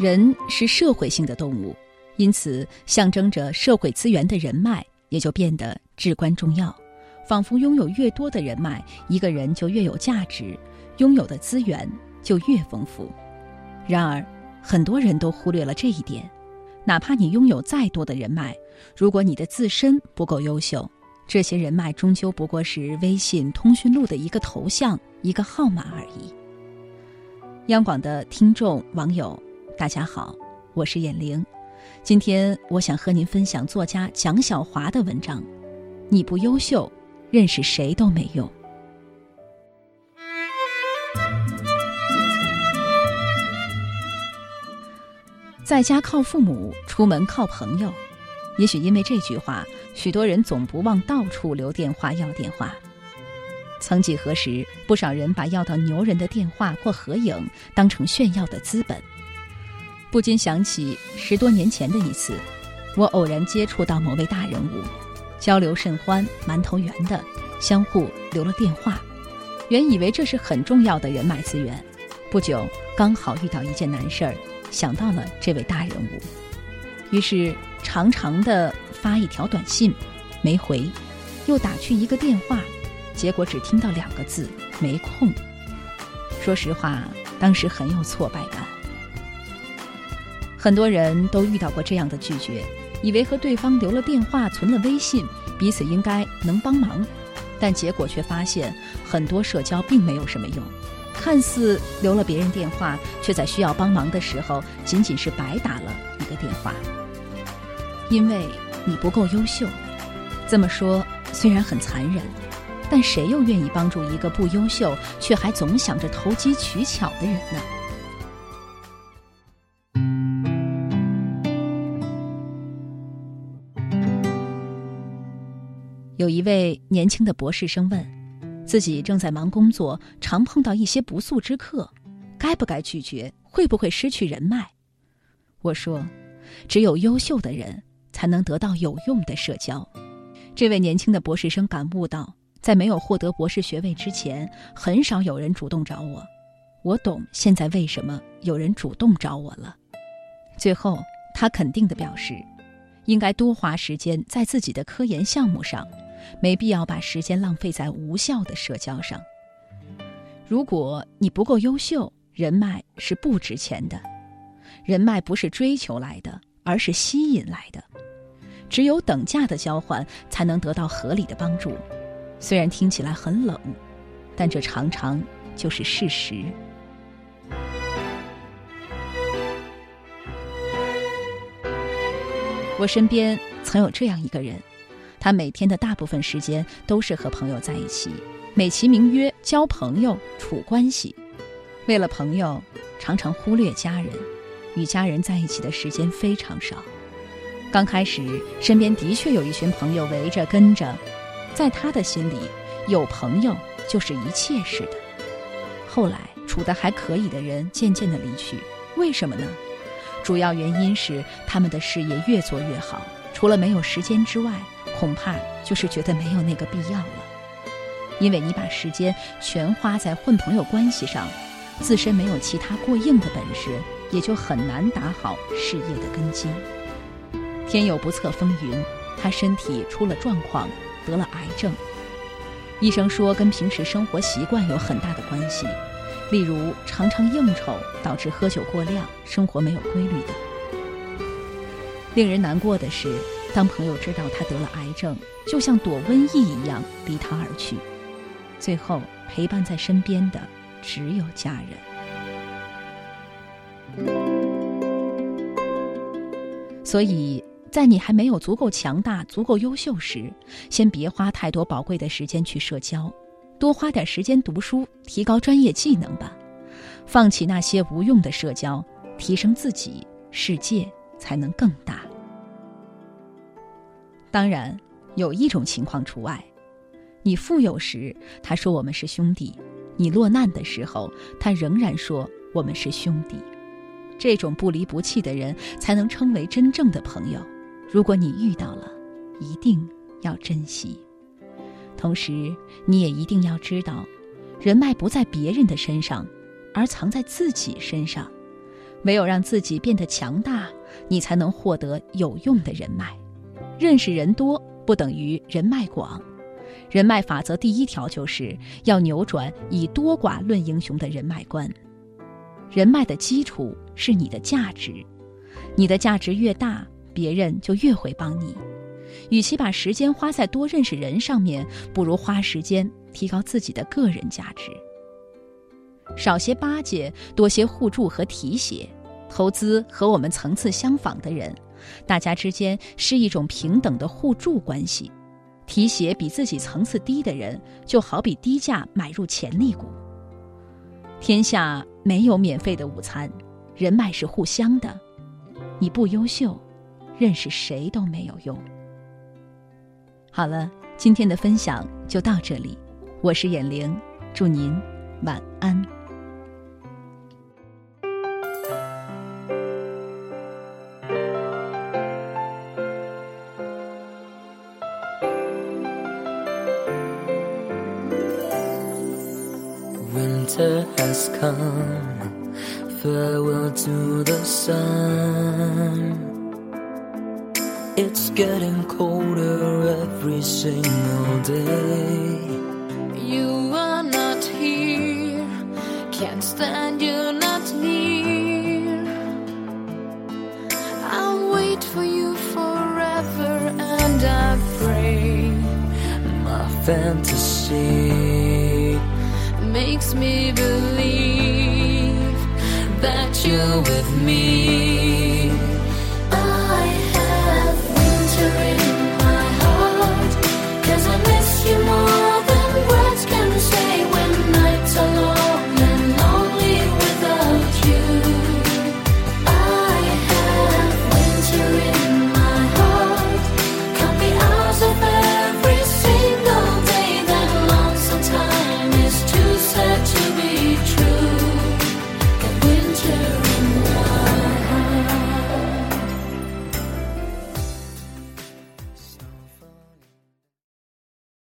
人是社会性的动物，因此象征着社会资源的人脉也就变得至关重要。仿佛拥有越多的人脉，一个人就越有价值，拥有的资源就越丰富。然而，很多人都忽略了这一点。哪怕你拥有再多的人脉，如果你的自身不够优秀，这些人脉终究不过是微信通讯录的一个头像、一个号码而已。央广的听众网友。大家好，我是眼玲。今天我想和您分享作家蒋小华的文章。你不优秀，认识谁都没用。在家靠父母，出门靠朋友。也许因为这句话，许多人总不忘到处留电话要电话。曾几何时，不少人把要到牛人的电话或合影当成炫耀的资本。不禁想起十多年前的一次，我偶然接触到某位大人物，交流甚欢，蛮投缘的，相互留了电话。原以为这是很重要的人脉资源，不久刚好遇到一件难事儿，想到了这位大人物，于是长长的发一条短信，没回，又打去一个电话，结果只听到两个字：没空。说实话，当时很有挫败感。很多人都遇到过这样的拒绝，以为和对方留了电话、存了微信，彼此应该能帮忙，但结果却发现很多社交并没有什么用。看似留了别人电话，却在需要帮忙的时候仅仅是白打了一个电话。因为你不够优秀，这么说虽然很残忍，但谁又愿意帮助一个不优秀却还总想着投机取巧的人呢？有一位年轻的博士生问，自己正在忙工作，常碰到一些不速之客，该不该拒绝？会不会失去人脉？我说，只有优秀的人才能得到有用的社交。这位年轻的博士生感悟到，在没有获得博士学位之前，很少有人主动找我。我懂现在为什么有人主动找我了。最后，他肯定地表示，应该多花时间在自己的科研项目上。没必要把时间浪费在无效的社交上。如果你不够优秀，人脉是不值钱的。人脉不是追求来的，而是吸引来的。只有等价的交换，才能得到合理的帮助。虽然听起来很冷，但这常常就是事实。我身边曾有这样一个人。他每天的大部分时间都是和朋友在一起，美其名曰交朋友、处关系。为了朋友，常常忽略家人，与家人在一起的时间非常少。刚开始，身边的确有一群朋友围着跟着，在他的心里，有朋友就是一切似的。后来，处得还可以的人渐渐的离去，为什么呢？主要原因是他们的事业越做越好，除了没有时间之外。恐怕就是觉得没有那个必要了，因为你把时间全花在混朋友关系上，自身没有其他过硬的本事，也就很难打好事业的根基。天有不测风云，他身体出了状况，得了癌症。医生说跟平时生活习惯有很大的关系，例如常常应酬导致喝酒过量，生活没有规律的。令人难过的是。当朋友知道他得了癌症，就像躲瘟疫一样离他而去，最后陪伴在身边的只有家人。所以在你还没有足够强大、足够优秀时，先别花太多宝贵的时间去社交，多花点时间读书，提高专业技能吧。放弃那些无用的社交，提升自己，世界才能更大。当然，有一种情况除外：你富有时，他说我们是兄弟；你落难的时候，他仍然说我们是兄弟。这种不离不弃的人，才能称为真正的朋友。如果你遇到了，一定要珍惜。同时，你也一定要知道，人脉不在别人的身上，而藏在自己身上。唯有让自己变得强大，你才能获得有用的人脉。认识人多不等于人脉广。人脉法则第一条就是要扭转以多寡论英雄的人脉观。人脉的基础是你的价值，你的价值越大，别人就越会帮你。与其把时间花在多认识人上面，不如花时间提高自己的个人价值。少些巴结，多些互助和提携。投资和我们层次相仿的人，大家之间是一种平等的互助关系。提携比自己层次低的人，就好比低价买入潜力股。天下没有免费的午餐，人脉是互相的。你不优秀，认识谁都没有用。好了，今天的分享就到这里，我是眼玲，祝您晚安。Winter has come. Farewell to the sun. It's getting colder every single day. You are not here, can't stand you not near. I'll wait for you forever and I pray. My fantasy makes me believe that you're with me.